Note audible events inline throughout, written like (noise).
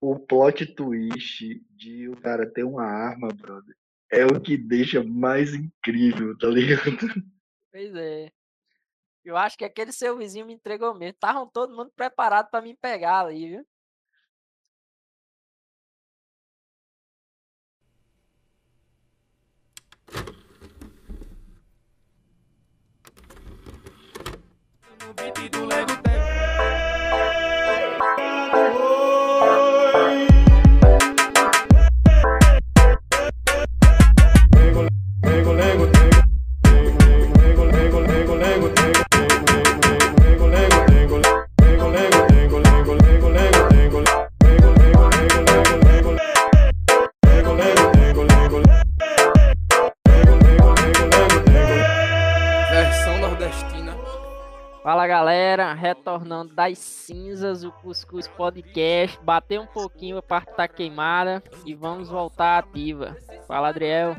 O plot twist de o cara ter uma arma, brother, é o que deixa mais incrível, tá ligado? Pois é. Eu acho que aquele seu vizinho me entregou mesmo. Estavam todo mundo preparado para me pegar ali, viu? No beat do. Lego, galera, retornando das cinzas, o Cuscuz Podcast. Bateu um pouquinho, a parte tá queimada e vamos voltar ativa. Fala Adriel.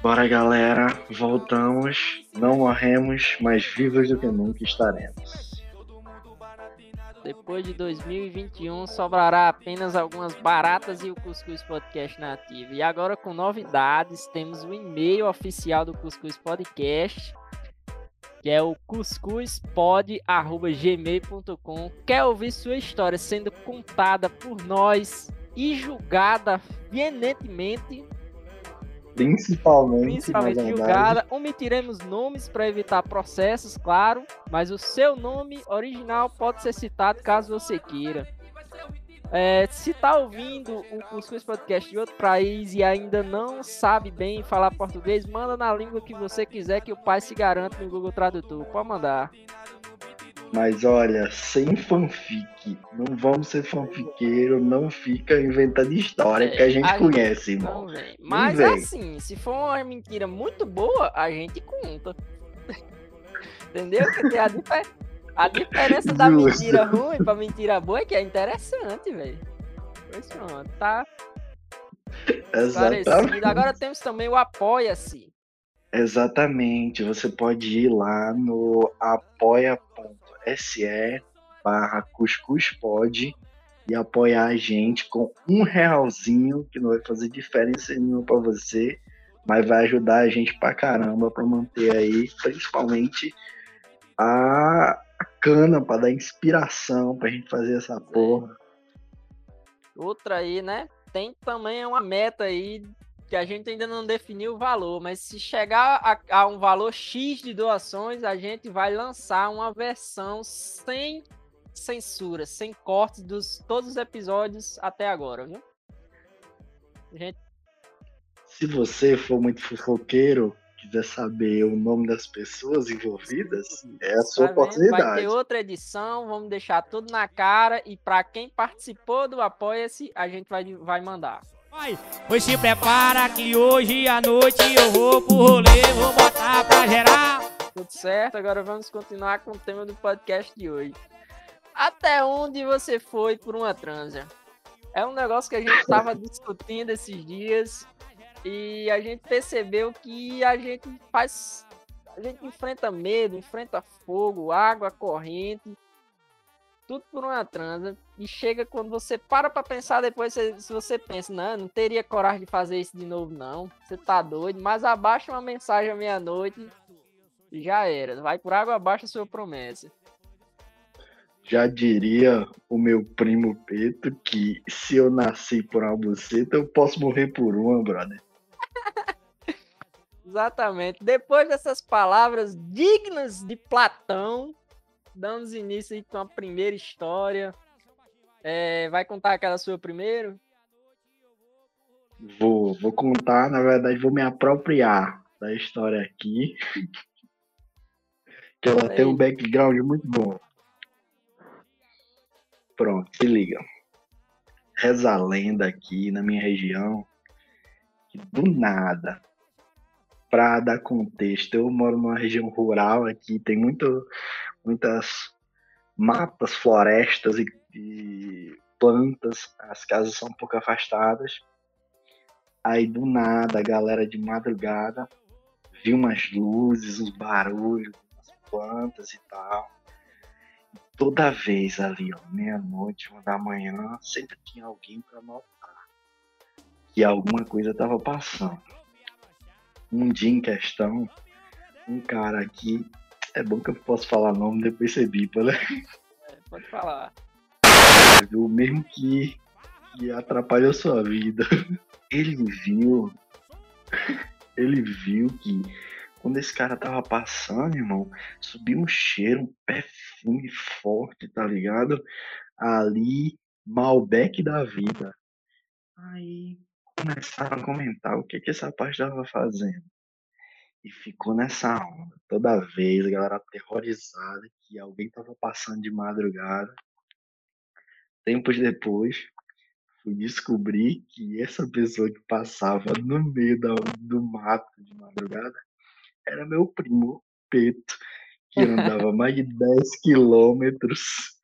Bora, galera, voltamos. Não morremos, mas vivos do que nunca estaremos. Depois de 2021, sobrará apenas algumas baratas e o Cuscuz Podcast na ativa. E agora com novidades, temos o e-mail oficial do Cuscuz Podcast, que é o cuscuzpod@gmail.com. Quer ouvir sua história sendo contada por nós e julgada veementemente, Principalmente, principalmente julgada. Omitiremos nomes para evitar processos, claro, mas o seu nome original pode ser citado caso você queira. É, se tá ouvindo o Cuscuz Podcast de outro país e ainda não sabe bem falar português, manda na língua que você quiser que o pai se garante no Google Tradutor. Pode mandar. Mas olha, sem fanfic. Não vamos ser fanfiqueiro, não fica inventando história que a gente a conhece, irmão. Não, velho. Mas vem. assim, se for uma mentira muito boa, a gente conta. (laughs) Entendeu? Que tem a, difer- a diferença da mentira ruim pra mentira boa é que é interessante, velho. Pois pronto, tá. Exatamente. Agora temos também o Apoia-se. Exatamente. Você pode ir lá no apoia.se barra cuscuspod e apoiar a gente com um realzinho, que não vai fazer diferença nenhuma pra você, mas vai ajudar a gente pra caramba pra manter aí, principalmente a, a cana, pra dar inspiração pra gente fazer essa porra. Outra aí, né? Tem também uma meta aí que a gente ainda não definiu o valor, mas se chegar a, a um valor X de doações, a gente vai lançar uma versão sem censura, sem cortes dos todos os episódios até agora, viu? Gente Se você for muito fofoqueiro, quiser saber o nome das pessoas envolvidas, é a sua Tá vendo? Vai oportunidade. ter outra edição, vamos deixar tudo na cara e para quem participou do Apoia-se, a gente vai, vai mandar. Vai, pois se prepara que hoje à noite eu vou pro rolê, vou botar pra gerar. Tudo certo? Agora vamos continuar com o tema do podcast de hoje. Até onde você foi por uma transa? É um negócio que a gente estava discutindo esses dias e a gente percebeu que a gente faz. A gente enfrenta medo, enfrenta fogo, água corrente, tudo por uma transa. E chega quando você para pra pensar depois, se você pensa, não, não teria coragem de fazer isso de novo, não. Você tá doido, mas abaixa uma mensagem à meia-noite e já era. Vai por água abaixo a sua promessa. Já diria o meu primo Peto que se eu nasci por uma buceta, eu posso morrer por uma, brother. Exatamente. Depois dessas palavras dignas de Platão, damos início aí com a primeira história. É, vai contar aquela sua primeiro? Vou, vou contar, na verdade, vou me apropriar da história aqui. (laughs) Que ela tem um background muito bom. Pronto, se liga. Reza a lenda aqui na minha região do nada, pra dar contexto, eu moro numa região rural aqui, tem muito, muitas matas, florestas e, e plantas, as casas são um pouco afastadas. Aí do nada, a galera de madrugada viu umas luzes, uns barulhos, umas plantas e tal. toda vez ali, ó, meia-noite, uma da manhã, sempre tinha alguém para que alguma coisa tava passando. Um dia em questão, um cara aqui, é bom que eu posso falar nome, depois você bipa, né? É, pode falar. O mesmo que, que atrapalhou sua vida. Ele viu, ele viu que quando esse cara tava passando, irmão, subiu um cheiro, um perfume forte, tá ligado? Ali, Malbec da vida. Aí começaram a comentar o que que essa parte tava fazendo. E ficou nessa onda. Toda vez a galera aterrorizada que alguém tava passando de madrugada. Tempos depois, fui descobrir que essa pessoa que passava no meio da- do mato de madrugada era meu primo Peto, que andava (laughs) mais de 10 quilômetros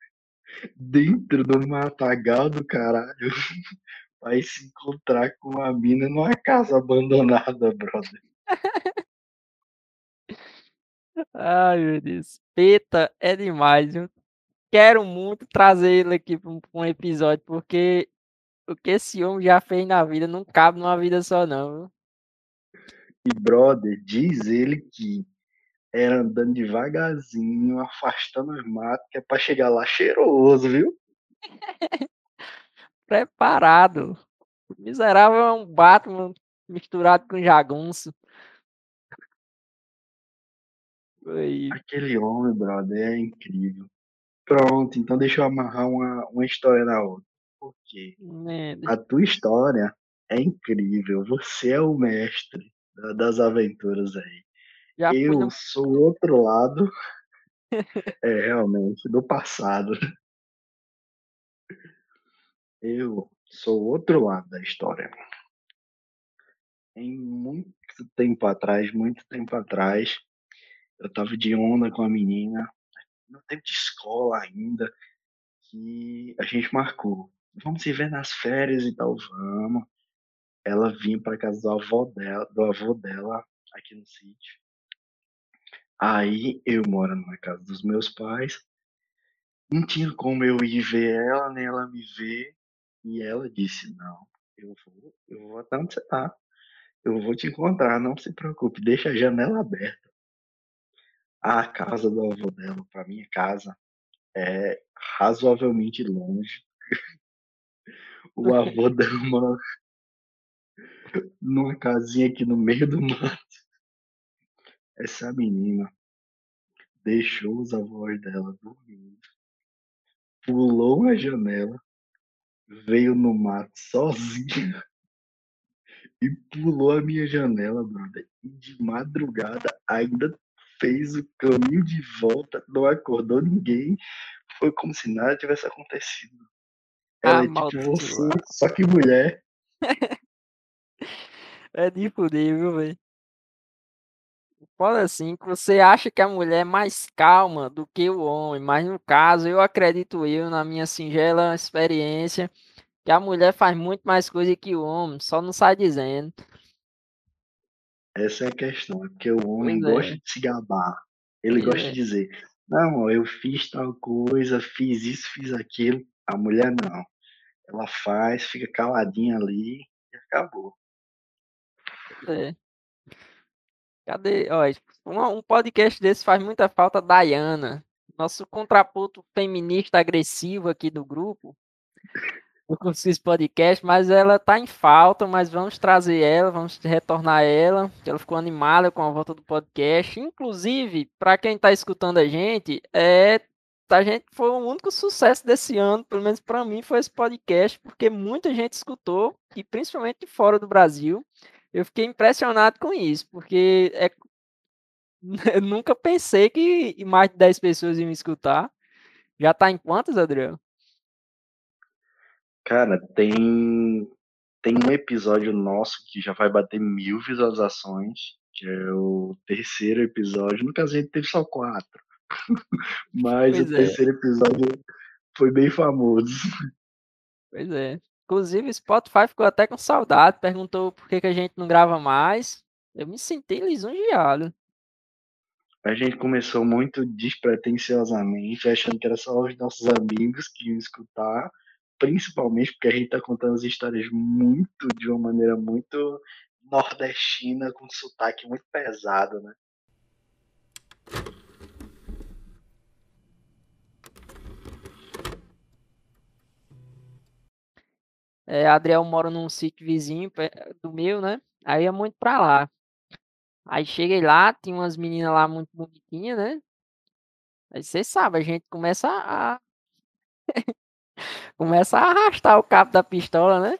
dentro do matagal do caralho vai se encontrar com uma mina numa casa abandonada, brother. Ai, meu Deus. Peta é demais, viu? Quero muito trazer ele aqui para um, pra um episódio, porque o que esse homem já fez na vida não cabe numa vida só, não, viu? E, brother, diz ele que era andando devagarzinho, afastando os matos, que é pra chegar lá cheiroso, viu? (laughs) Preparado. O miserável é um Batman misturado com jagunço. Aí, Aquele homem, brother, é incrível. Pronto, então deixa eu amarrar uma, uma história na outra. Por quê? né, A tua história é incrível. Você é o mestre da- das aventuras aí. já fui Eu no... sou o outro lado, (laughs) é realmente, do passado. Eu sou o outro lado da história. Em muito tempo atrás, muito tempo atrás, eu tava de onda com a menina, no tempo de escola ainda, que a gente marcou. Vamos se ver nas férias e tal, vamos. Ela vinha para casa do avô dela, do avô dela aqui no sítio. Aí eu moro na casa dos meus pais. Não tinha como eu ir ver ela, nem ela me ver. E ela disse: Não, eu vou, eu vou até onde você tá. Eu vou te encontrar, não se preocupe, deixa a janela aberta. A casa do avô dela para minha casa é razoavelmente longe. (laughs) O avô dela mora numa casinha aqui no meio do mato. Essa menina deixou os avós dela dormindo, pulou a janela, veio no mato sozinha (laughs) e pulou a minha janela, brother. E de madrugada ainda fez o caminho de volta, não acordou ninguém. Foi como se nada tivesse acontecido. Ela é tipo você, só que mulher. (laughs) É de fuder, viu, velho? Fala assim, que você acha que a mulher é mais calma do que o homem, mas no caso, eu acredito eu, na minha singela experiência, que a mulher faz muito mais coisa que o homem, só não sai dizendo. Essa é a questão, é porque o homem Pois é. gosta de se gabar. Ele Pois gosta é. de dizer, não, eu fiz tal coisa, fiz isso, fiz aquilo. A mulher não. Ela faz, fica caladinha ali e acabou. É. Cadê? Ó, um, um podcast desse faz muita falta, Dayana, nosso contraponto feminista agressivo aqui do grupo, do Cursis Podcast, mas ela tá em falta, mas vamos trazer ela, vamos retornar ela, ela ficou animada com a volta do podcast. Inclusive, para quem tá escutando a gente, é a gente foi o único sucesso desse ano, pelo menos para mim, foi esse podcast, porque muita gente escutou, e principalmente de fora do Brasil. Eu fiquei impressionado com isso, porque é... (laughs) eu nunca pensei que mais de 10 pessoas iam me escutar. Já tá em quantas, Adriano? Cara, tem, tem um episódio nosso que já vai bater mil visualizações, que é o terceiro episódio. No caso, a gente teve só quatro. (laughs) Mas Pois o é. terceiro episódio foi bem famoso. Pois é. Inclusive, o Spotify ficou até com saudade, perguntou por que, que a gente não grava mais. Eu me senti lisonjeado. A gente começou muito despretensiosamente, achando que era só os nossos amigos que iam escutar, principalmente porque a gente tá contando as histórias muito, de uma maneira muito nordestina, com sotaque muito pesado, né? É, Adriel mora num sítio vizinho do meu, né? Aí ia muito pra lá. Aí cheguei lá, tinha umas meninas lá muito bonitinhas, né? Aí você sabe, a gente começa a (laughs) começa a arrastar o cabo da pistola, né?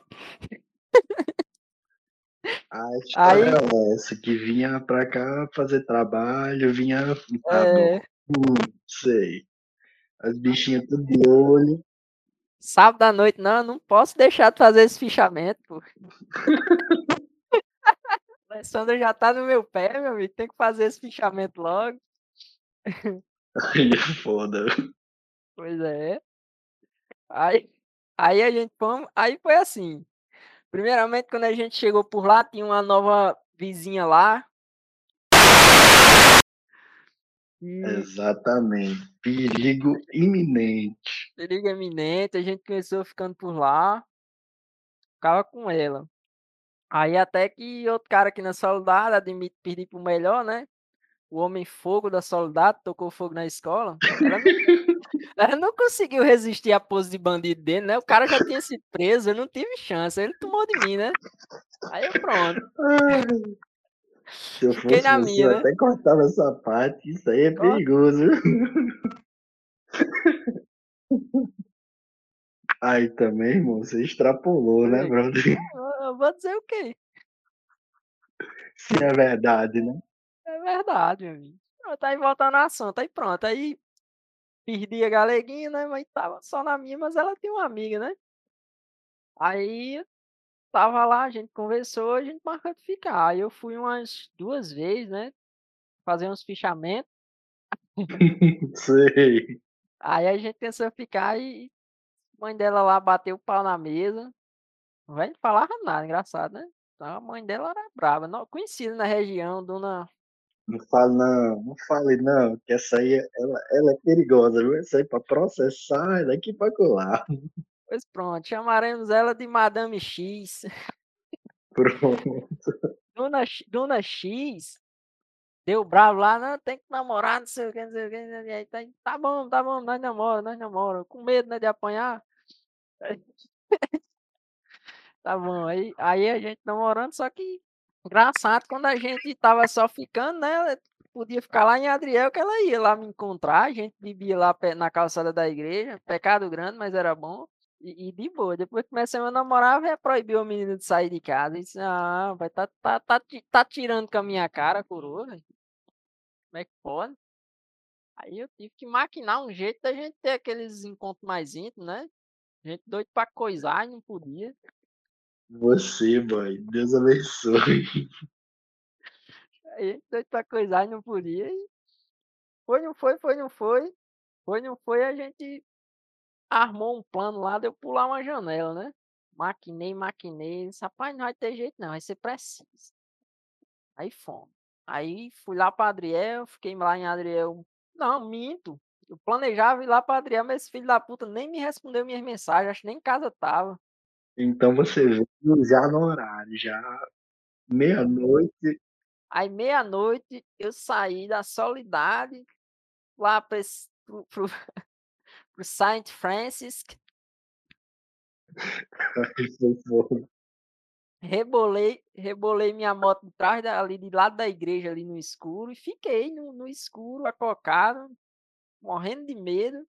A história Aí- é essa, que vinha pra cá fazer trabalho, vinha. É, sei. As bichinhas tudo de olho. Sábado à noite, não, não posso deixar de fazer esse fichamento, pô. (laughs) Alessandra já tá no meu pé, meu amigo, tem que fazer esse fichamento logo. Aí é foda. Pois é. Aí, aí a gente aí foi assim. Primeiramente, quando a gente chegou por lá, tinha uma nova vizinha lá. E Exatamente. Perigo iminente. perigo eminente, a gente começou ficando por lá, ficava com ela. Aí até que outro cara aqui na Soledade, admite pedir pro melhor, né? O homem fogo da Soledade, tocou fogo na escola. Ela não, (laughs) ela não conseguiu resistir à pose de bandido dele, né? O cara já tinha sido preso, eu não tive chance. Ele tomou de mim, né? Aí eu pronto. Se eu Fiquei fosse na você, minha, eu né? até cortava essa parte. Isso aí é Corta. perigoso. (laughs) Aí também, irmão, você extrapolou, né, brother? Eu, vou dizer o quê? Se é verdade, né? É verdade, meu amigo. Pronto, aí voltando ao assunto, aí pronto. Aí perdi a galeguinha, né? Mas tava só na minha, mas ela tinha uma amiga, né? Aí tava lá, a gente conversou, a gente marcou de ficar. Aí eu fui umas duas vezes, né? Fazer uns fichamentos. (laughs) Sei. Aí a gente pensou ficar e a mãe dela lá bateu o pau na mesa. Não vai falava nada, engraçado, né? Então, a mãe dela era brava, não, conhecida na região, dona. Não fale não, não fale não, que essa aí, ela, ela é perigosa, viu? Essa aí pra processar é daqui pra colar. Pois pronto, chamaremos ela de Madame X. Pronto. (laughs) Dona, X- Dona X deu bravo lá, não, tem que namorar, não sei o que, não sei o que. Aí tá, tá bom, tá bom, nós namora, nós namora. Com medo, né, de apanhar. (laughs) Tá bom, aí, aí a gente namorando, só que engraçado, quando a gente tava só ficando, né? Podia ficar lá em Adriel, que ela ia lá me encontrar, a gente bebia lá na calçada da igreja, pecado grande, mas era bom. E, e de boa, depois que comecei a namorar, veio proibir o menino de sair de casa. E disse, ah, vai tá, tá, tá, tá tirando com a minha cara, a coroa, velho. Como é que pode? Aí eu tive que maquinar um jeito da gente ter aqueles encontros mais íntimos, né? Gente doido pra coisar e não podia. Você, mãe, Deus abençoe. Aí doido pra coisar e não podia. E foi, não foi, foi, não foi. Foi, não foi, a gente armou um plano lá de eu pular uma janela, né? Maquinei, maquinei. Disse, Rapaz, não vai ter jeito não, vai ser preciso. Aí fomos. Aí fui lá pra Adriel, fiquei lá em Adriel. Não, minto. Eu planejava ir lá pra Adriel, mas esse filho da puta nem me respondeu minhas mensagens, acho que nem em casa tava. Então você veio já no horário, já meia-noite. Aí meia-noite eu saí da Solidade lá pro, pro, pro (laughs) Saint Francis, (laughs) rebolei, rebolei minha moto de trás da, ali de lado da igreja ali no escuro e fiquei no, no escuro, acocado, morrendo de medo,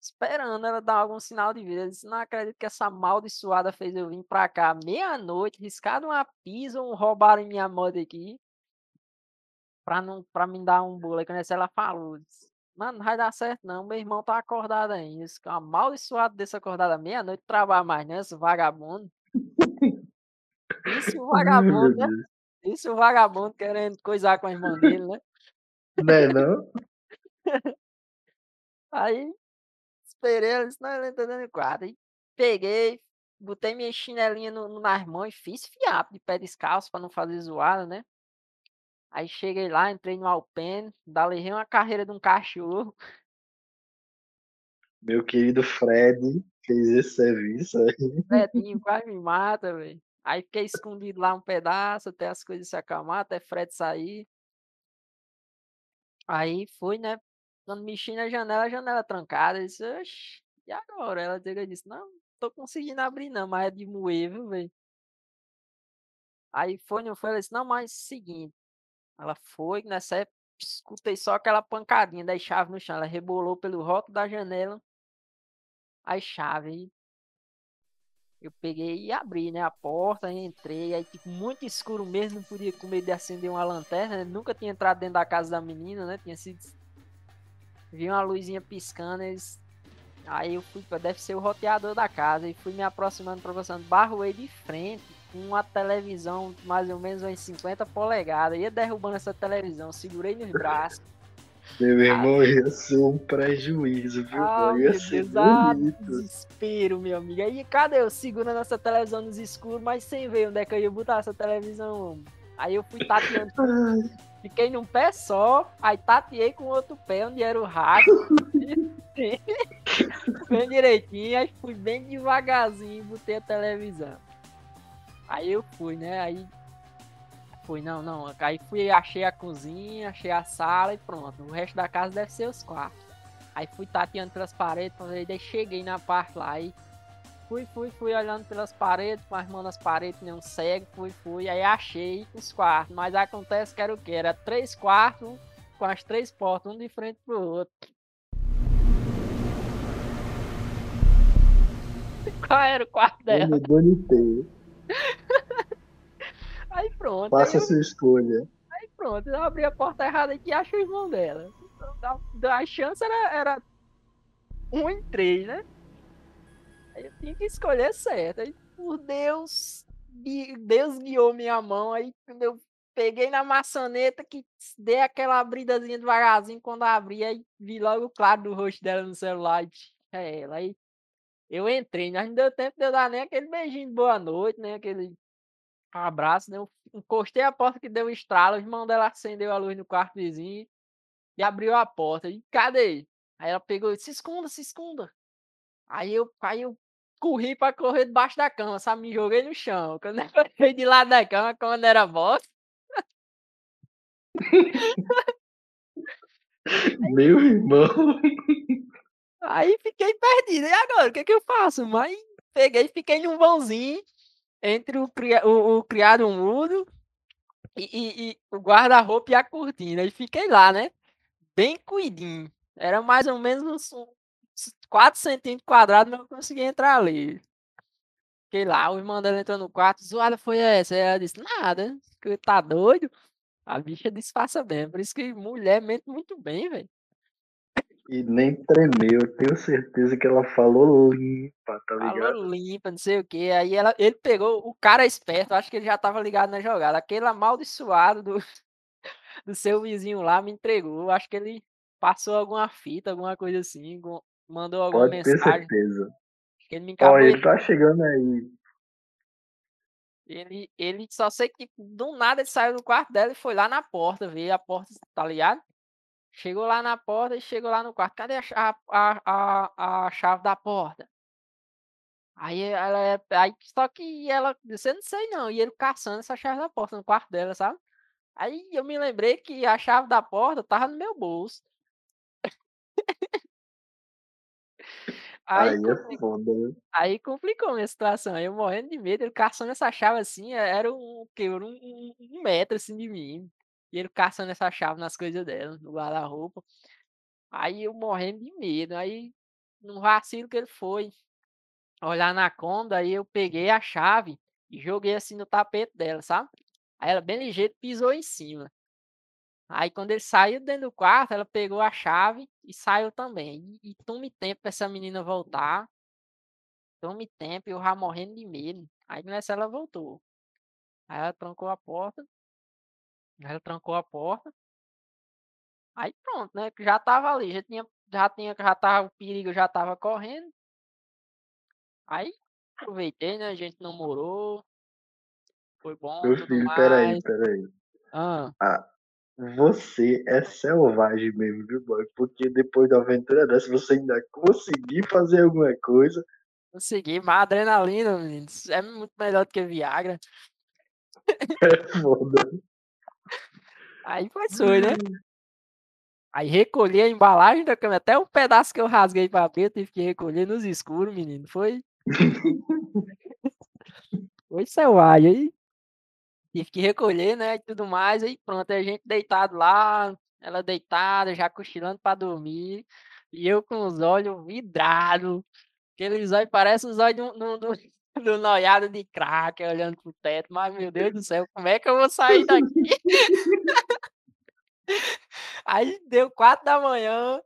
esperando ela dar algum sinal de vida. Eu disse, não acredito que essa amaldiçoada fez eu vir pra cá meia-noite, riscado uma pisa ou roubaram minha moto aqui pra, não, pra me dar um bolo. Aí quando ela falou, mano, não vai dar certo não, meu irmão tá acordado ainda. Que amaldiçoado desse acordado à meia-noite, trabalha mais, né, esse vagabundo. Isso (laughs) vagabundo, né? Isso vagabundo querendo coisar com a irmã dele, né? Não é (laughs) não? Aí esperei, ela disse, não, ele tá dando quadro. Aí peguei, botei minha chinelinha no, no- nas mãos e fiz fiapo de pé descalço pra não fazer zoada, né? Aí cheguei lá, entrei no Alpen, ainda levei uma carreira de um cachorro. Meu querido Fred fez esse serviço aí. Fredinho quase me mata, velho. Aí fiquei escondido lá um pedaço, até as coisas se acalmar, até Fred sair. Aí fui, né? Quando mexi na janela, a janela trancada. Eu disse, oxi, e agora? Ela disse- disse, não, tô conseguindo abrir não, mas é de moer, viu, velho? Aí foi, não foi? Ela disse, não, mas seguinte. Ela foi, nessa época, escutei só aquela pancadinha das chaves no chão. Ela rebolou pelo rótulo da janela as chaves. Aí eu peguei e abri, né, a porta, entrei. Aí, tipo, muito escuro mesmo, não podia com medo de acender uma lanterna. né, Nunca tinha entrado dentro da casa da menina, né? Tinha sido. Vi uma luzinha piscando, eles... Aí eu fui. Deve ser o roteador da casa. E fui me aproximando, aproximando. Barroei de frente uma televisão mais ou menos umas 50 polegadas. Ia derrubando essa televisão. Segurei nos braços. (laughs) Meu irmão, ia ser um prejuízo, viu? Ah, ia ser ah, bonito. desespero, meu amigo. Aí, cadê eu segurando essa televisão nos escuros, mas sem ver onde é que eu ia botar essa televisão? Aí eu fui tateando, (laughs) fiquei num pé só, aí tateei com o outro pé, onde era o rato. (laughs) bem direitinho, aí fui bem devagarzinho e botei a televisão. Aí eu fui, né? Aí fui, não, não. Aí fui, achei a cozinha, achei a sala e pronto. O resto da casa deve ser os quartos. Aí fui tateando pelas paredes, daí cheguei na parte lá. Aí fui, fui, fui olhando pelas paredes, com as paredes, nem um cego, fui, fui. Aí achei os quartos. Mas acontece que era o quê? Era três quartos com as três portas, um de frente pro outro. (laughs) Qual era o quarto eu dela? me bonitei. (laughs) Aí pronto. Faça sua escolha. Aí pronto, eu abri a porta errada aqui e achei o irmão dela. Então, a, chance era, era um em três, né? Aí eu tinha que escolher certo. Aí, por Deus, Deus guiou minha mão. Aí quando eu peguei na maçaneta que dei aquela abridazinha devagarzinho. Quando abri, aí vi logo o claro do rosto dela no celular. É ela. Aí eu entrei, mas não deu tempo de eu dar nem aquele beijinho de boa noite, né? Aquele abraço, né? Eu encostei a porta que deu um estralo, o irmão dela acendeu a luz no quarto vizinho e abriu a porta. E cadê? Aí ela pegou e se esconda, se esconda. Aí eu, aí eu corri pra correr debaixo da cama, sabe? Me joguei no chão. (laughs) Quando eu corri de lado da cama, quando era bosta, (laughs) Meu irmão. (laughs) aí fiquei perdido. E agora, o que que eu faço? Mas peguei fiquei num vãozinho entre o, o, o criado mudo e, e- e o guarda-roupa e a cortina. E fiquei lá, né? Bem cuidinho. Era mais ou menos uns, uns 4 centímetros quadrados, mas eu consegui entrar ali. Fiquei lá, o irmão dela entrou no quarto, zoada foi essa? Ela disse, nada, que tá doido? A bicha disfarça bem, por isso que mulher mente muito bem, velho. E nem tremeu. Eu tenho certeza que ela falou limpa, tá ligado? Falou limpa, não sei o que. Aí ela, ele pegou o cara esperto, acho que ele já tava ligado na jogada. Aquele amaldiçoado do, (laughs) do seu vizinho lá me entregou. Acho que ele passou alguma fita, alguma coisa assim, com- mandou alguma Pode ter mensagem. certeza. Acho que ele me Ó, ele tá chegando aí. Ele, ele só sei que do nada ele saiu do quarto dela e foi lá na porta, ver a porta, tá ligado? Chegou lá na porta e chegou lá no quarto. Cadê a, a, a, a chave da porta? Aí ela é. Aí, só que ela. Você não sei não. E ele caçando essa chave da porta no quarto dela, sabe? Aí eu me lembrei que a chave da porta tava no meu bolso. (laughs) Aí, Aí compli- é aí complicou minha situação. Eu morrendo de medo, ele caçando essa chave assim? Era um, um- um metro assim de mim. E ele caçando essa chave nas coisas dela, no guarda-roupa. Aí eu morrendo de medo. Aí, no vacilo que ele foi olhar na cômoda, aí eu peguei a chave e joguei assim no tapete dela, sabe? Aí ela, bem ligeiro, pisou em cima. Aí quando ele saiu dentro do quarto, ela pegou a chave e saiu também. E, e tome tempo pra essa menina voltar. Tome tempo, eu já morrendo de medo. Aí nessa ela voltou. Aí ela trancou a porta. Ela trancou a porta. Aí pronto, né? Já tava ali, já tinha, já tinha, já tava, o perigo já tava correndo. Aí aproveitei, né? A gente namorou. Foi bom, Meu filho, peraí, mais. peraí. Ah, A, Você é selvagem mesmo, viu, boy? Porque depois da aventura dessa, você ainda conseguir fazer alguma coisa. Consegui, mas adrenalina, menino, é muito melhor do que Viagra. (laughs) É foda. Aí foi foi, né? Aí recolhi a embalagem da câmera, até um pedaço que eu rasguei pra abrir, eu tive que recolher nos escuros, menino. Foi. (laughs) Foi selvagem. Aí tive que recolher, né? E tudo mais. Aí pronto, a gente deitado lá, ela deitada, já cochilando pra dormir. E eu com os olhos vidrados. Aqueles olhos parecem os olhos do, do, do noiado de crack, olhando pro teto. Mas, meu Deus do céu, como é que eu vou sair daqui? (laughs) (laughs) Aí deu quatro da manhã.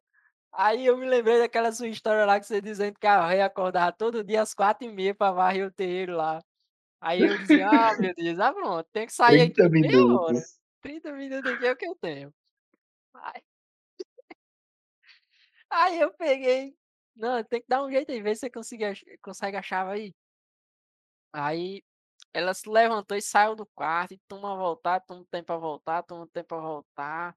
Aí eu me lembrei daquela sua história lá que você dizendo que a rei acordava todo dia às quatro e meia pra varrer o terreiro lá. Aí eu dizia, ah, meu Deus, ah, pronto, tem que sair aqui 30 em meia hora. minutos. 30 minutos aqui é o que eu tenho. Aí, aí eu peguei. Não, tem que dar um jeito aí, ver se você consegue, consegue a chave aí. Aí ela se levantou e saiu do quarto, e toma voltar, toma um tempo pra voltar, toma tempo pra voltar.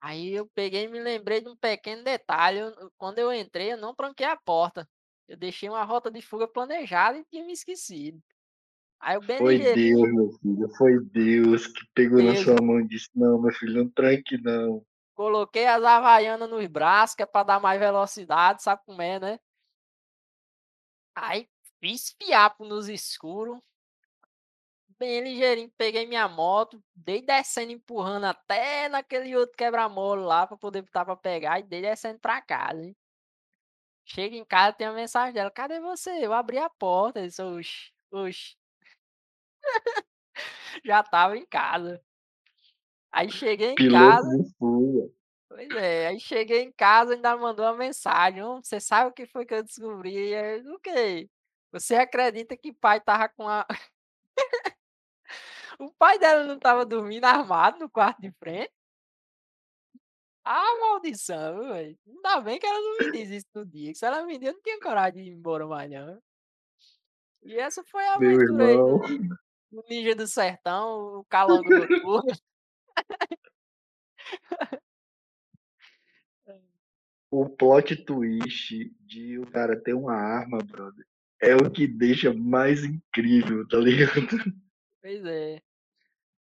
Aí eu peguei e me lembrei de um pequeno detalhe. eu- quando eu entrei, eu não tranquei a porta. Eu deixei uma rota de fuga planejada e tinha me esquecido. Aí eu bem Foi ligeirinho, Deus, meu filho. Foi Deus que pegou na Deus, sua mão e disse: Não, meu filho, não tranque, não. coloquei as havaianas nos braços, que é pra dar mais velocidade, sabe como é, né? Aí fiz fiapo nos escuros, bem ligeirinho, peguei minha moto, dei descendo, empurrando até naquele outro quebra-mola lá pra poder botar pra pegar e dei descendo pra casa, hein? Chega em casa, tem a mensagem dela, cadê você? Eu abri a porta, eu disse, oxi, oxi, (laughs) já tava em casa. Aí cheguei em Piloto casa, pois é, aí cheguei em casa, ainda mandou uma mensagem, "Ô, você sabe o que foi que eu descobri? Aí eu, o quê? Você acredita que pai tava com a... O pai dela não tava dormindo armado no quarto de frente? Ah, maldição, viu, velho. Ainda bem que ela não me diz isso no dia, que se ela me diz, eu não tinha coragem de ir embora mais não. E essa foi a Meu aventura aí do do Ninja do Sertão, o Calango Noturno. O plot twist de o cara ter uma arma, brother, é o que deixa mais incrível, tá ligado? Pois é.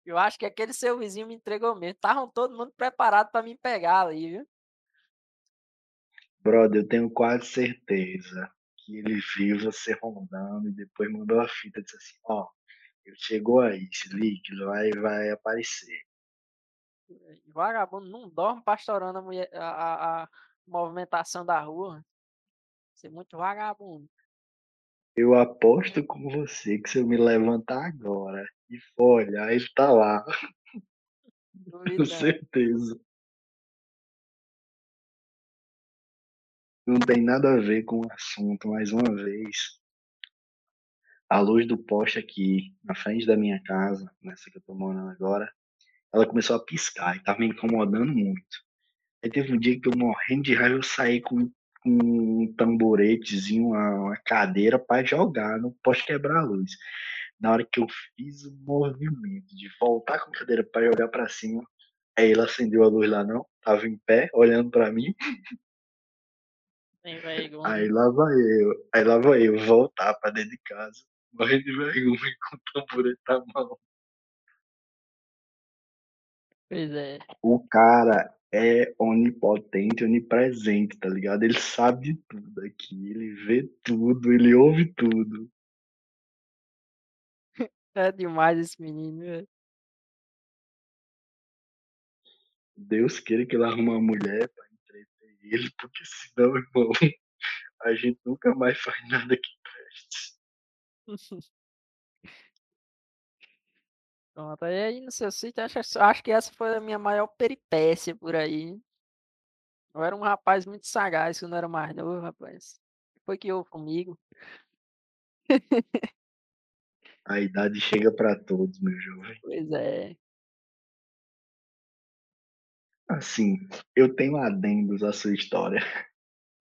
Eu acho que aquele seu vizinho me entregou mesmo. Estavam todo mundo preparado pra me pegar ali, viu? Brother, eu tenho quase certeza que ele viu você rondando e depois mandou a fita e disse assim: Ó, ele chegou aí, se liga, vai, vai aparecer. Vagabundo não dorme pastorando a, mulher, a- a movimentação da rua. Você é muito vagabundo. Eu aposto com você que se eu me levantar agora e for olhar, ele tá lá, (laughs) com certeza. Não tem nada a ver com o assunto, mais uma vez. A luz do poste aqui na frente da minha casa, nessa que eu tô morando agora, ela começou a piscar e tava me incomodando muito. Aí teve um dia que eu morrendo de raiva, eu saí com, com um tamboretezinho, uma, uma cadeira para jogar no poste quebrar a luz. Na hora que eu fiz o movimento de voltar com a cadeira para jogar para cima, aí ele acendeu a luz lá não, tava em pé, olhando para mim, aí lá vai eu, aí lá vai eu voltar para dentro de casa, morrendo de vergonha (laughs) com o tamborete na mão. Pois é. O cara é onipotente, onipresente, tá ligado? Ele sabe de tudo aqui, ele vê tudo, ele ouve tudo. É demais esse menino. Deus queira que ele arruma uma mulher pra entreter ele, (laughs) porque senão, irmão, a gente nunca mais faz nada que preste. (laughs) Pronto. Aí aí no seu sítio, acho, acho que essa foi a minha maior peripécia por aí. Eu era um rapaz muito sagaz quando eu era mais novo, rapaz. Foi que houve comigo. (laughs) A idade chega pra todos, meu jovem. Pois é. Assim, eu tenho adendos à sua história.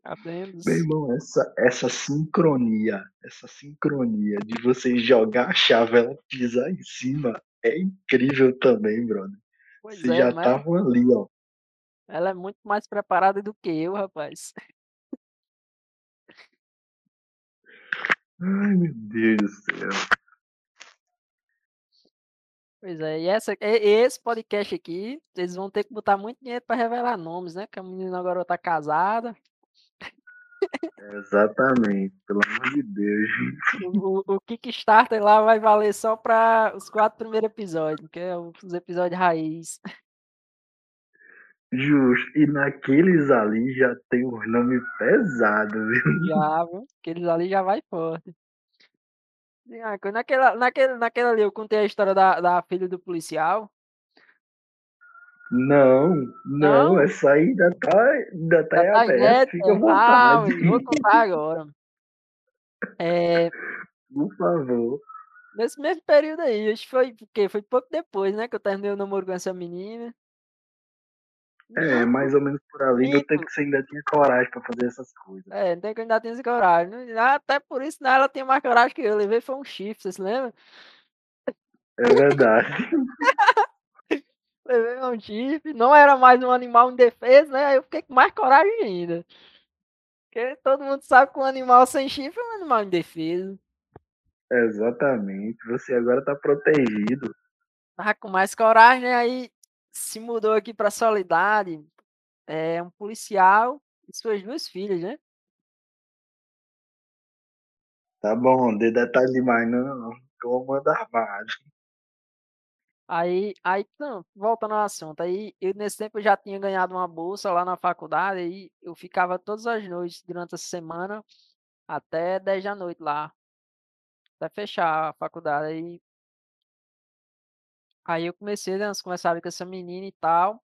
Adendos. Meu irmão, essa, essa sincronia, essa sincronia de você jogar a chave e ela pisar em cima é incrível também, brother. Pois Vocês é, já mas estavam ali, ó. ela é muito mais preparada do que eu, rapaz. Ai, meu Deus do céu. Pois é, e essa, esse podcast aqui, eles vão ter que botar muito dinheiro pra revelar nomes, né? Que a menina agora tá casada. Exatamente, pelo amor de Deus. O, o, Kickstarter lá vai valer só pra os quatro primeiros episódios, que é os episódios raiz. Justo. E naqueles ali já tem uns nomes pesados, viu? Já, viu? Aqueles ali já vai forte. Ah, Naquela, naquele, naquela ali eu contei a história da, da filha do policial. Não, não, Não? essa aí ainda tá, ainda tá tá inédita. fica à Ah, vontade. mas vou contar agora. É, (laughs) Por favor. nesse mesmo período aí, acho que foi, porque foi pouco depois, né, que eu terminei o namoro com essa menina. É, mais ou menos por ali, Minto. tempo que você ainda tinha coragem pra fazer essas coisas. É, tem que eu ainda tenho essa coragem. Até por isso, né, ela tinha mais coragem que eu. Eu levei foi um chifre, você se lembra? É verdade. (laughs) Levei um chifre, não era mais um animal indefeso, né? Aí eu fiquei com mais coragem ainda. Porque todo mundo sabe que um animal sem chifre é um animal indefeso. Exatamente. Você agora tá protegido. Tava com mais coragem, né? Aí se mudou aqui pra Solidade. É um policial e suas duas filhas, né? Tá bom, dê detalhe demais, não. Comando armado. Aí, aí, não, voltando ao assunto, aí eu nesse tempo eu já tinha ganhado uma bolsa lá na faculdade, aí eu ficava todas as noites durante a semana até 10 da noite lá, até fechar a faculdade. Aí, aí eu comecei, né, começaram com essa menina e tal,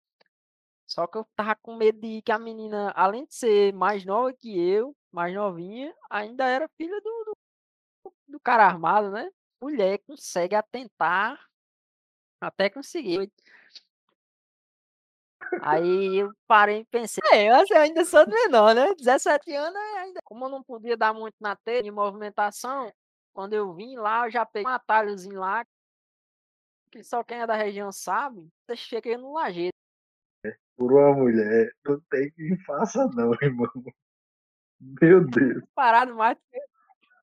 só que eu tava com medo de que a menina, além de ser mais nova que eu, mais novinha, ainda era filha do, do, do cara armado, né? Mulher consegue atentar até conseguir. Aí eu parei e pensei, é, eu assim, ainda sou de menor, né? 17 anos, é ainda. Como eu não podia dar muito na telha de movimentação, quando eu vim lá, eu já peguei um atalhozinho lá, que só quem é da região sabe. Eu cheguei no lajeiro. Por uma mulher, não tem quem (laughs) faça, não, (laughs) irmão. Meu Deus. Preparado mais do que,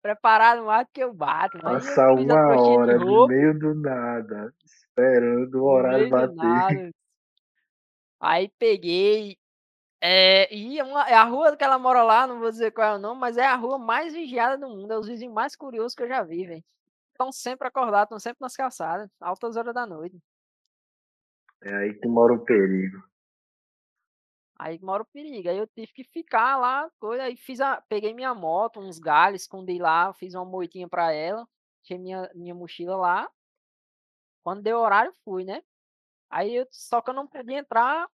preparado mais do que eu bato. Eu Passar uma hora no meio do nada, esperando o horário bater. nada. Aí peguei. É, e é uma- é a rua que ela mora lá, não vou dizer qual é o nome, mas é a rua mais vigiada do mundo. É os vizinhos mais curiosos que eu já vi, velho. Estão sempre acordados, estão sempre nas calçadas, altas horas da noite. É aí que mora o perigo. Aí que mora o perigo. Aí eu tive que ficar lá, coisa, aí fiz a, peguei minha moto, uns galhos, escondi lá, fiz uma moitinha pra ela, tinha minha, minha mochila lá. Quando deu horário, fui, né? Aí eu, só que eu não podia entrar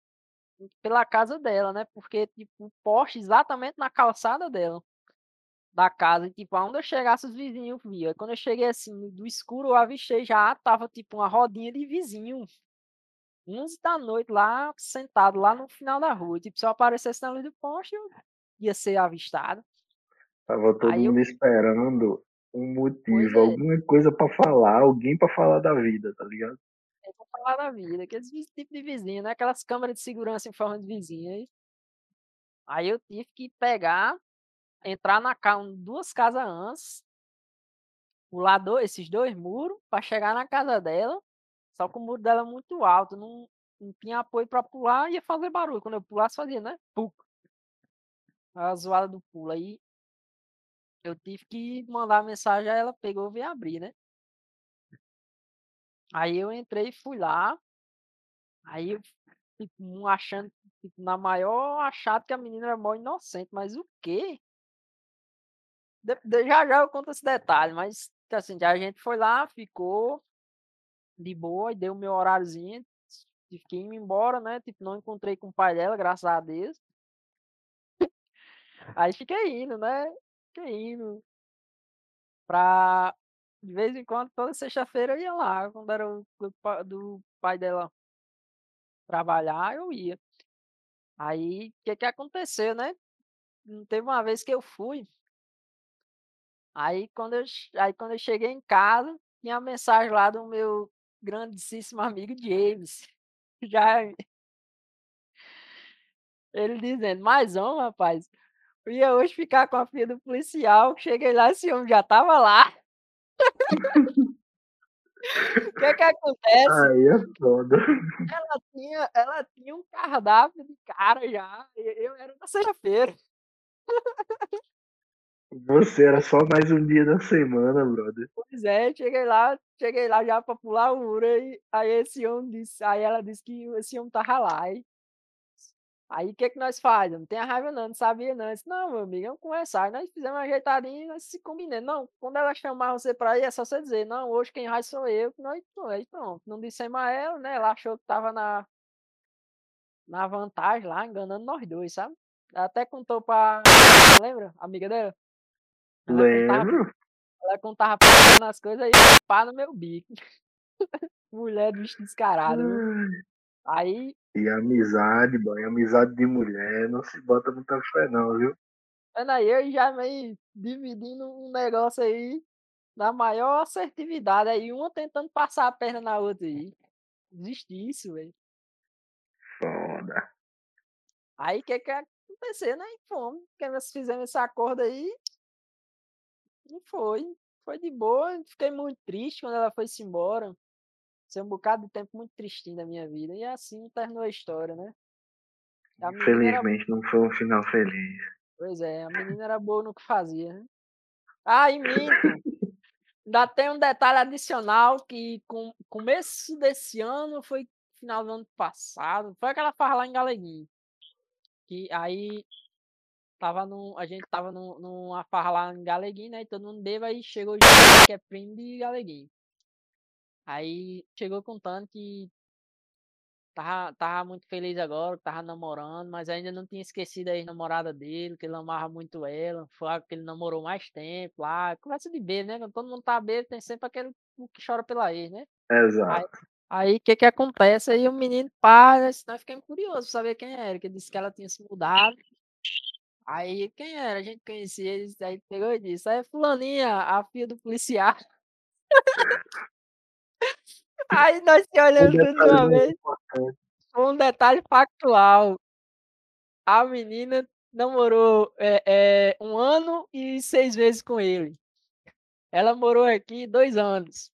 pela casa dela, né? Porque, tipo, o poste exatamente na calçada dela, da casa. E, tipo, aonde eu chegasse, os vizinhos viam. Aí Quando eu cheguei assim, do escuro, eu avistei já, tava, tipo, uma rodinha de vizinho. 11 da noite lá, sentado lá no final da rua. Tipo, se eu aparecesse na luz do poste, eu ia ser avistado. Tava todo Aí eu- mundo esperando um motivo, é. alguma coisa pra falar, alguém pra falar da vida, tá ligado? Eu vou falar da vida, aqueles tipo de vizinho, né? Aquelas câmeras de segurança em forma de vizinho. Aí, aí eu tive que pegar, entrar na casa, duas casas antes, pular dois, esses dois muros para chegar na casa dela. Só que o muro dela é muito alto, não, não tinha apoio para pular, ia fazer barulho. Quando eu pulasse, fazia, né? Puc. A zoada do pulo. Aí eu tive que mandar mensagem a ela, pegou e veio abrir, né? Aí eu entrei e fui lá. Aí eu, tipo, achando, tipo, na maior achado que a menina era mó inocente, mas o quê? Já já eu conto esse detalhe, mas assim, a gente foi lá, ficou de boa e deu o meu horáriozinho, tive que ir embora, né? Tipo, não encontrei com o pai dela, graças a Deus. Aí fiquei indo, né? Fiquei indo pra. De vez em quando, toda sexta-feira eu ia lá, quando era o do, pa- do pai dela trabalhar, eu ia. Aí, o que que aconteceu, né? Teve uma vez que eu fui, aí quando eu, aí quando eu cheguei em casa, tinha a mensagem lá do meu grandíssimo (laughs) amigo James. Jaime. Ele dizendo, mais um, rapaz. Eu ia hoje ficar com a filha do policial. Cheguei lá, esse homem já tava lá. (laughs) O que que acontece? Aí é foda. Ela tinha, ela tinha um cardápio de cara já. Eu era na sexta-feira. (laughs) Você era só mais um dia da semana, brother. Pois é, cheguei lá, cheguei lá já pra pular o muro. Aí, aí esse homem disse, aí ela disse que esse homem tava lá. Aí Aí o que que nós faz? Não tenha raiva não, não sabia não. Eu disse, não, meu amigo, vamos conversar. Nós fizemos uma ajeitadinha e nós se combinamos. Não, quando ela chamar você pra ir, é só você dizer, não, hoje quem vai sou eu. Nós, aí pronto. Não dissemos a ela, né? Ela achou que tava na, na vantagem lá, enganando nós dois, sabe? Ela até contou pra. Lembra? Amiga dela? Ela contava, Lembro. ela contava pensando as coisas aí, pá no meu bico. (laughs) Mulher do bicho descarado? Aí, E amizade, boy, amizade de mulher, não se bota muita fé não, viu? aí, eu e Jaime aí dividindo um negócio aí na maior assertividade aí, uma tentando passar a perna na outra aí. Existe isso, velho. Foda. Aí o que que aconteceu, né? E fomos. Porque nós fizemos esse acordo aí. E foi. Foi de boa. Fiquei muito triste quando ela foi-se embora. Foi um bocado de tempo muito tristinho da minha vida. E assim terminou a história, né? A menina era Infelizmente não foi um final feliz. Pois é, a menina era boa no que fazia, né? Ah, e minto! Ainda tem um detalhe adicional que com começo desse ano foi final do ano passado, foi aquela farra lá em Galeguinho. Que aí tava num, a gente tava num, numa farra lá em Galeguinho, né? E todo mundo beba aí chegou o que é primo de Galeguinho. Aí chegou contando que Tava, tava muito feliz agora, tava namorando, mas ainda não tinha esquecido a ex-namorada dele, que ele amava muito ela. Foi que ele namorou mais tempo lá. Conversa de beijo, né? Quando todo mundo tá bêbado, tem sempre aquele que chora pela ex, né? Exato. Aí o que que acontece? Aí o menino, pá, nós nós ficamos curiosos pra saber quem era, que ele disse que ela tinha se mudado. Aí quem era? A gente conhecia, ele aí pegou e disse, aí fulaninha, a filha do policial. (laughs) Aí nós se Um olhamos tudo de detalhe uma vez. importante. Um detalhe factual. A menina namorou é, é, um ano e seis meses com ele. Ela morou aqui dois anos.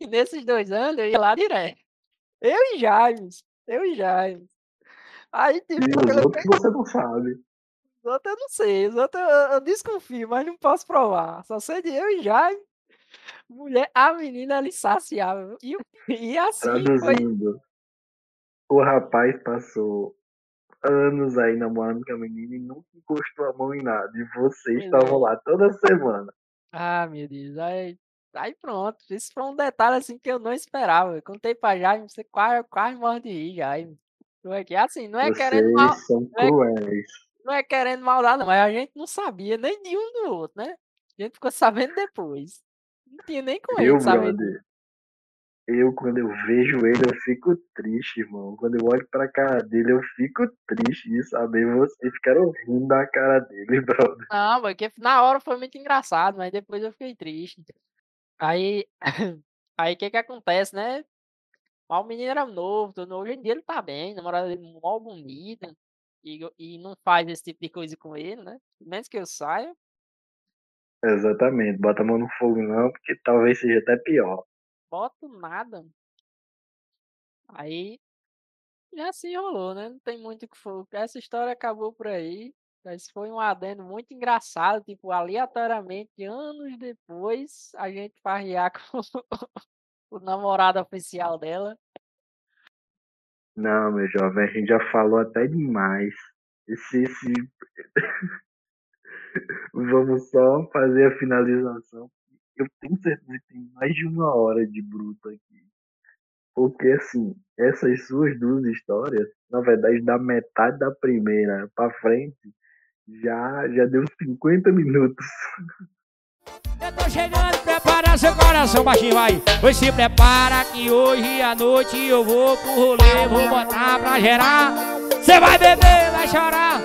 E nesses dois anos eu ia lá direto. Eu e James. Eu e James. Aí, tipo, E outros você não sabe. Outros eu não sei, outros eu, eu desconfio, mas não posso provar. Só sei de eu e Jaime. Mulher, a menina ela insaciável. E, e assim foi. Traduzindo. O rapaz passou anos aí namorando com a menina e nunca encostou a mão em nada. E vocês Pois estavam é. lá toda semana. Ah, meu Deus. Aí, aí pronto. Isso foi um detalhe assim que eu não esperava. Eu contei pra Jaime, você quase, quase morre de rir, Jaime. É assim, não é querendo mal, Vocês são não é- cruéis. Não é querendo maldade, não, mas a gente não sabia nem de um do outro, né? A gente ficou sabendo depois. Não tinha nem com Eu, ele sabendo. eu quando eu vejo ele, eu fico triste, irmão. Quando eu olho pra cara dele, eu fico triste de saber vocês ficaram rindo da cara dele, (laughs) brother. Não, porque na hora foi muito engraçado, mas depois eu fiquei triste. Aí, (coughs) aí o que que acontece, né? Mas o menino era novo. Hoje em dia ele tá bem, namorada dele mó bonita. E, e não faz esse tipo de coisa com ele, né? Menos que eu saia. Exatamente, bota a mão no fogo não, porque talvez seja até pior. Boto nada. Aí, já assim rolou, né? Não tem muito o que for. Essa história acabou por aí. Mas foi um adendo muito engraçado. Tipo, aleatoriamente, anos depois, a gente farrear (laughs) com o namorado oficial dela. Não, meu jovem, a gente já falou até demais. Esse, esse... (laughs) Vamos só fazer a finalização. Eu tenho certeza que tem mais de uma hora de bruto aqui. Porque, assim, essas suas duas histórias, na verdade, da metade da primeira pra frente, já, já deu 50 minutos. (laughs) Eu tô chegando, prepara seu coração, baixinho, vai. Pois se prepara que hoje à noite eu vou pro rolê, vou botar pra gerar. Cê vai beber, vai chorar.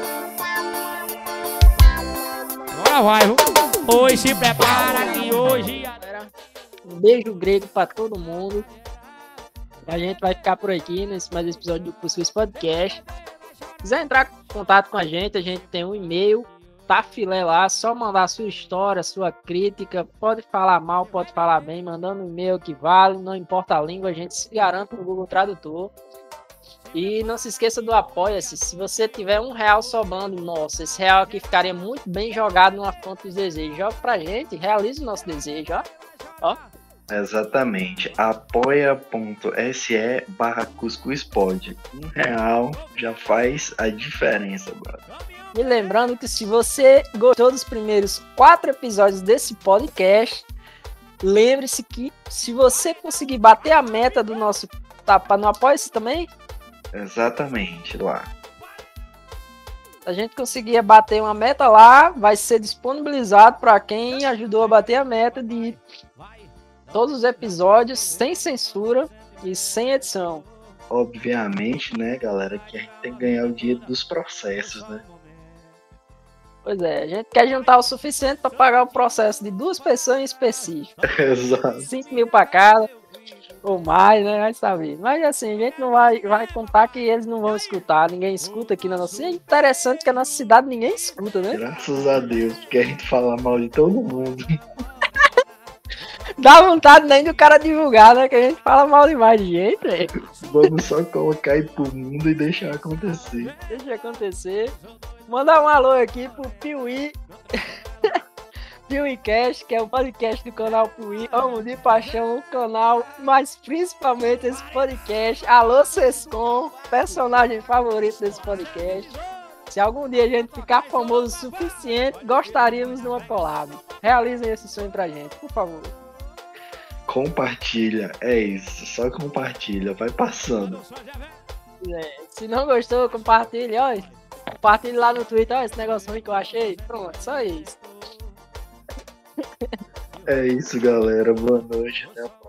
Agora vai? Pois se prepara que hoje Um beijo grego pra todo mundo. A gente vai ficar por aqui nesse mais episódio do Cuscuz Podcast. Se quiser entrar em contato com a gente, a gente tem um e-mail, tá filé lá, só mandar sua história, sua crítica, pode falar mal, pode falar bem, mandando um e-mail que vale, não importa a língua, a gente se garante no Google Tradutor. E não se esqueça do Apoia-se. Se você tiver um real sobrando, nossa, esse real aqui ficaria muito bem jogado numa fonte dos desejos. Joga pra gente, realize o nosso desejo, ó. Ó, Exatamente. apoia.se barra cuscuspod. Um real já faz a diferença, brother. E lembrando que se você gostou dos primeiros quatro episódios desse podcast, lembre-se que se você conseguir bater a meta do nosso tapa no apoia-se também, Exatamente, lá. a gente conseguir bater uma meta lá, vai ser disponibilizado para quem ajudou a bater a meta de todos os episódios sem censura e sem edição. Obviamente, né, galera, que a gente tem que ganhar o dia dos processos, né? Pois é, a gente quer juntar o suficiente para pagar o processo de duas pessoas em específico. (laughs) Exato. 5 mil para cada, ou mais, né? Vai saber. Mas assim, a gente não vai, vai contar que eles não vão escutar. Ninguém escuta aqui na nossa. É interessante que a nossa cidade ninguém escuta, né? Graças a Deus, porque a gente fala mal de todo mundo. Dá vontade nem do cara divulgar, né? Que a gente fala mal demais de gente, velho. Vamos só colocar aí pro mundo e deixar acontecer. Deixa acontecer. Mandar um alô aqui pro Piuí. (laughs) Piuí Cast, que é o podcast do canal Piuí. Amo de paixão o canal, mas principalmente esse podcast. Alô Sescom, personagem favorito desse podcast. Se algum dia a gente ficar famoso o suficiente, gostaríamos de uma collab. Realizem esse sonho pra gente, por favor. Compartilha, é isso. Só compartilha, vai passando. É, se não gostou, compartilhe, ó. Compartilhe lá no Twitter, esse negócio ruim que eu achei. Pronto, só isso. É isso, galera. Boa noite. Até a próxima.